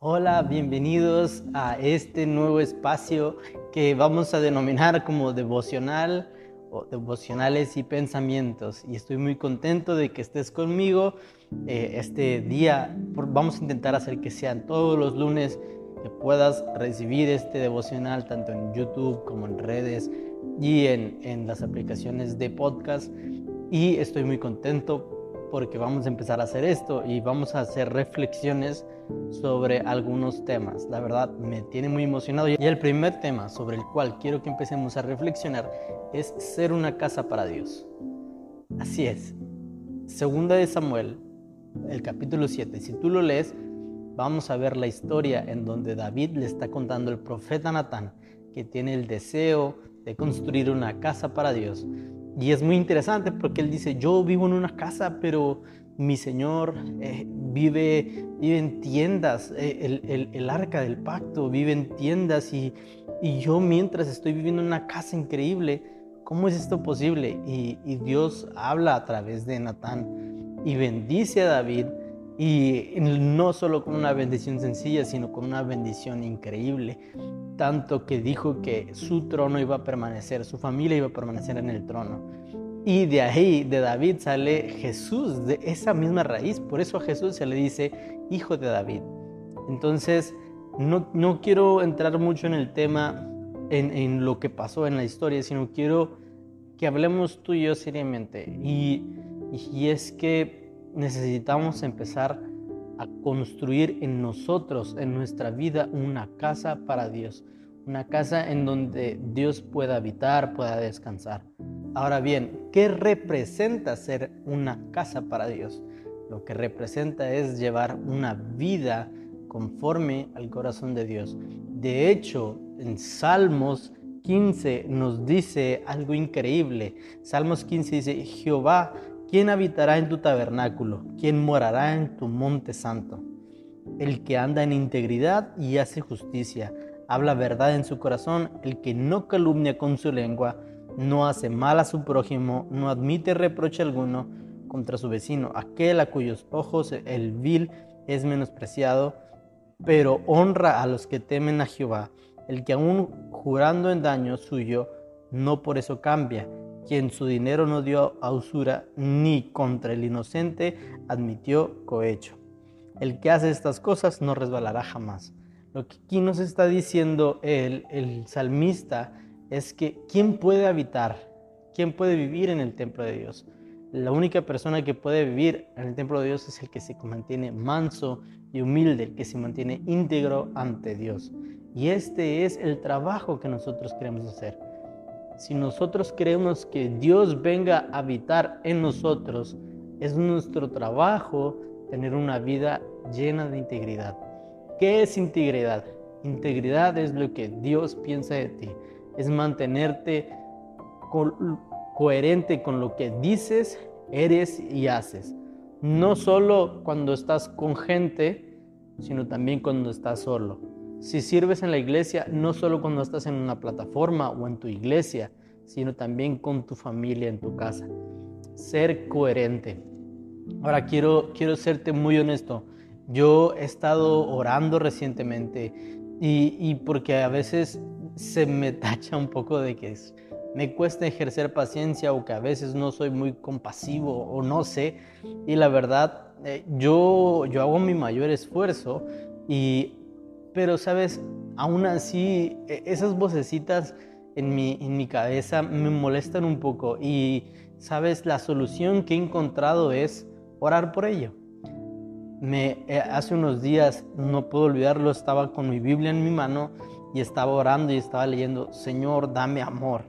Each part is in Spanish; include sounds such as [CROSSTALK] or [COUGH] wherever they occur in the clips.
Hola, bienvenidos a este nuevo espacio que vamos a denominar como devocional o devocionales y pensamientos. Y estoy muy contento de que estés conmigo eh, este día. Vamos a intentar hacer que sean todos los lunes que puedas recibir este devocional tanto en YouTube como en redes y en, en las aplicaciones de podcast. Y estoy muy contento porque vamos a empezar a hacer esto y vamos a hacer reflexiones sobre algunos temas. La verdad me tiene muy emocionado y el primer tema sobre el cual quiero que empecemos a reflexionar es ser una casa para Dios. Así es. Segunda de Samuel, el capítulo 7. Si tú lo lees, vamos a ver la historia en donde David le está contando al profeta Natán que tiene el deseo de construir una casa para Dios y es muy interesante porque él dice, yo vivo en una casa, pero mi Señor eh, vive, vive en tiendas, eh, el, arca del pacto vive en tiendas y, y, yo mientras estoy viviendo en una casa increíble, ¿cómo es esto posible? Y, y Dios habla a través de Natán y bendice a David y no solo con una bendición sencilla, sino con una bendición increíble. Tanto que dijo que su trono iba a permanecer, su familia iba a permanecer en el trono. Y de ahí, de David, sale Jesús, de esa misma raíz. Por eso a Jesús se le dice hijo de David. Entonces, no, no quiero entrar mucho en el tema, en, en, lo que pasó en la historia, sino quiero que hablemos tú y yo seriamente. Y, y es que necesitamos empezar a construir en nosotros, en nuestra vida, una casa para Dios. Una casa en donde Dios pueda habitar, pueda descansar. Ahora bien, ¿qué representa ser una casa para Dios? Lo que representa es llevar una vida conforme al corazón de Dios. De hecho, en Salmos 15 nos dice algo increíble. Salmos 15 dice, Jehová ¿Quién habitará en tu tabernáculo? ¿Quién morará en tu monte santo? El que anda en integridad y hace justicia, habla verdad en su corazón, el que no calumnia con su lengua, no hace mal a su prójimo, no admite reproche alguno contra su vecino, aquel a cuyos ojos el vil es menospreciado, pero honra a los que temen a Jehová, el que aún jurando en daño suyo, no por eso cambia quien su dinero no dio a usura, ni contra el inocente admitió cohecho. El que hace estas cosas no resbalará jamás. Lo que aquí nos está diciendo el, salmista es que ¿quién puede habitar? ¿Quién puede vivir en el templo de Dios? La única persona que puede vivir en el templo de Dios es el que se mantiene manso y humilde, el que se mantiene íntegro ante Dios. Y este es el trabajo que nosotros queremos hacer si nosotros queremos que Dios venga a habitar en nosotros, es nuestro trabajo tener una vida llena de integridad. ¿Qué es integridad? Integridad es lo que Dios piensa de ti, es mantenerte coherente con lo que dices, eres y haces. No solo cuando estás con gente, sino también cuando estás solo. Si sirves en la iglesia, no solo cuando estás en una plataforma o en tu iglesia, sino también con tu familia en tu casa. Ser coherente. Ahora quiero, quiero serte muy honesto. Yo he estado orando recientemente y, y porque a veces se me [LAUGHS] tacha un poco de que me cuesta ejercer paciencia o que a veces no soy muy compasivo o no sé. Y la verdad, eh, yo, yo hago mi mayor esfuerzo y pero sabes, aún así, e, esas vocecitas en mi, en mi cabeza me molestan un poco y, sabes, la solución que he encontrado es orar por ello. Me, eh, hace unos días, no puedo olvidarlo, estaba con mi Biblia en mi mano y estaba orando y estaba leyendo, Señor, dame amor,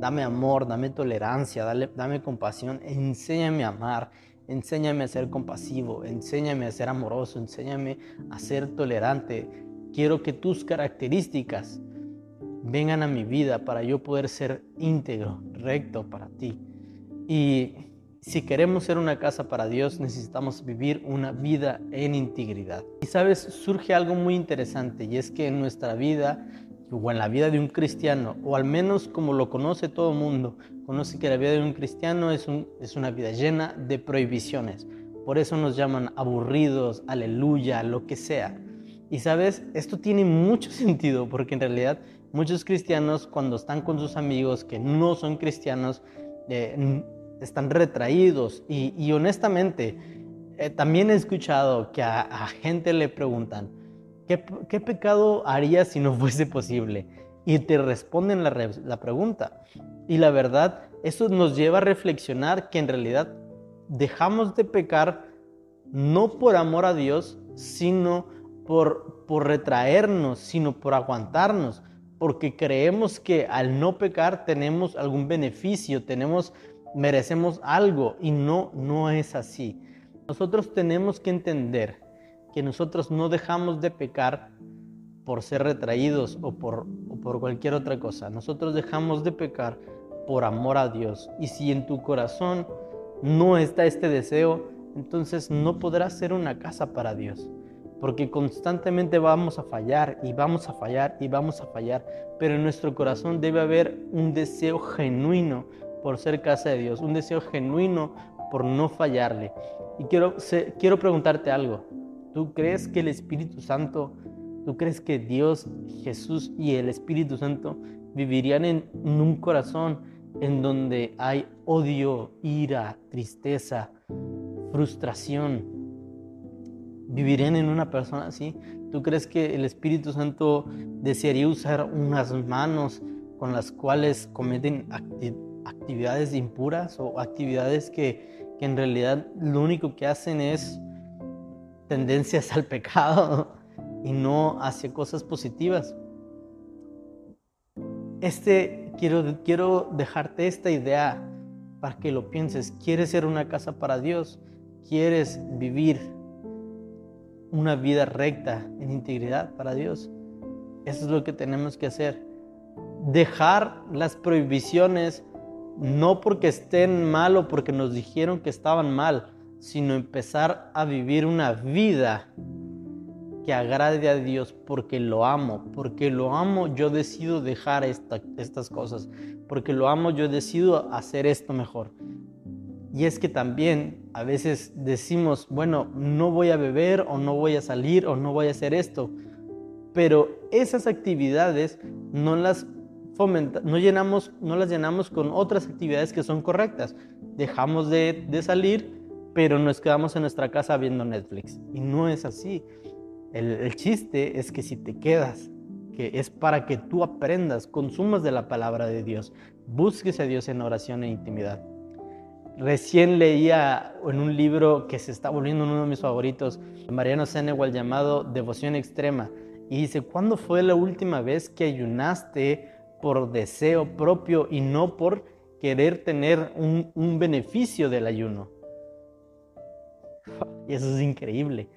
dame amor, dame tolerancia, dale, dame compasión, enséñame a amar, enséñame a ser compasivo, enséñame a ser amoroso, enséñame a ser tolerante, Quiero que tus características vengan a mi vida para yo poder ser íntegro, recto para ti. Y si queremos ser una casa para Dios, necesitamos vivir una vida en integridad. Y sabes, surge algo muy interesante y es que en nuestra vida o en la vida de un cristiano, o al menos como lo conoce todo el mundo, conoce que la vida de un cristiano es, un, es una vida llena de prohibiciones. Por eso nos llaman aburridos, aleluya, lo que sea. Y sabes, esto tiene mucho [LAUGHS] sentido porque en realidad muchos cristianos cuando están con sus amigos que no son cristianos, eh, están retraídos. Y, honestamente, eh, también he escuchado que a, gente le preguntan, ¿qué, ¿qué, pecado haría si no fuese posible? Y te responden la, la pregunta. Y la verdad, eso nos lleva a reflexionar que en realidad dejamos de pecar no por amor a Dios, sino por, por retraernos, sino por aguantarnos, porque creemos que al no pecar tenemos algún beneficio, tenemos, merecemos algo y no, no es así. Nosotros tenemos que entender que nosotros no dejamos de pecar por ser retraídos o por, o por cualquier otra cosa. Nosotros dejamos de pecar por amor a Dios. Y si en tu corazón no está este deseo, entonces no podrás ser una casa para Dios. Porque constantemente vamos a fallar y vamos a fallar y vamos a fallar. Pero en nuestro corazón debe haber un deseo genuino por ser casa de Dios, un deseo genuino por no fallarle. Y quiero, quiero preguntarte algo. ¿Tú crees que el Espíritu Santo, tú crees que Dios, Jesús y el Espíritu Santo vivirían en un corazón en donde hay odio, ira, tristeza, frustración. ¿Vivirían en una persona así? ¿Tú crees que el Espíritu Santo desearía usar unas manos con las cuales cometen actividades impuras o actividades que, que en realidad lo único que hacen es tendencias al pecado y no hacia cosas positivas? Este, quiero, quiero dejarte esta idea para que lo pienses. ¿Quieres ser una casa para Dios? ¿Quieres vivir una vida recta en integridad para Dios? Eso es lo que tenemos que hacer. Dejar las prohibiciones no porque estén mal o porque nos dijeron que estaban mal, sino empezar a vivir una vida que agrade a Dios porque lo amo, porque lo amo yo decido dejar estas cosas, porque lo amo yo decido hacer esto mejor. Y es que también a veces decimos, bueno, no voy a beber o no voy a salir o no voy a hacer esto, pero esas actividades no las no, llenamos, no las llenamos con otras actividades que son correctas. Dejamos de, de salir, pero nos quedamos en nuestra casa viendo Netflix. Y no es así. El, chiste es que si te quedas, que es para que tú aprendas, consumas de la palabra de Dios, busques a Dios en oración e intimidad. Recién leía en un libro que se está volviendo uno de mis favoritos, Mariano Senewal, llamado Devoción Extrema. Y dice, ¿cuándo fue la última vez que ayunaste por deseo propio y no por querer tener un, beneficio del ayuno? Y eso es increíble.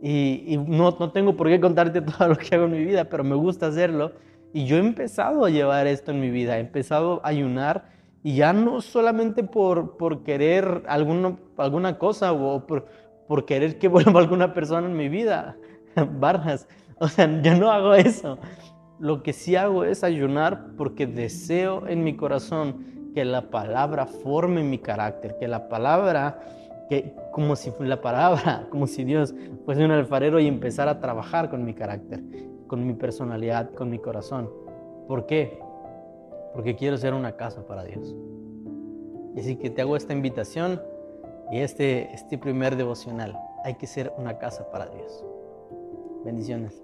Y, no, no tengo por qué contarte [LAUGHS] todo lo que hago en mi vida, pero me gusta hacerlo. Y yo he empezado a llevar esto en mi vida, he empezado a ayunar y ya no solamente por, por querer alguna, alguna cosa o por, por querer que [LAUGHS] vuelva alguna persona en mi vida, [LAUGHS] Barras. O sea, yo no hago eso. Lo que sí hago es ayunar porque deseo en mi corazón que la palabra forme mi carácter, que la palabra que como si la palabra, [LAUGHS] como si Dios fuese un alfarero y empezara a trabajar con mi carácter, con mi personalidad, con mi corazón. ¿Por qué? Porque quiero ser una casa para Dios. Y así que te hago esta invitación y este, este primer devocional. Hay que ser una casa para Dios. Bendiciones.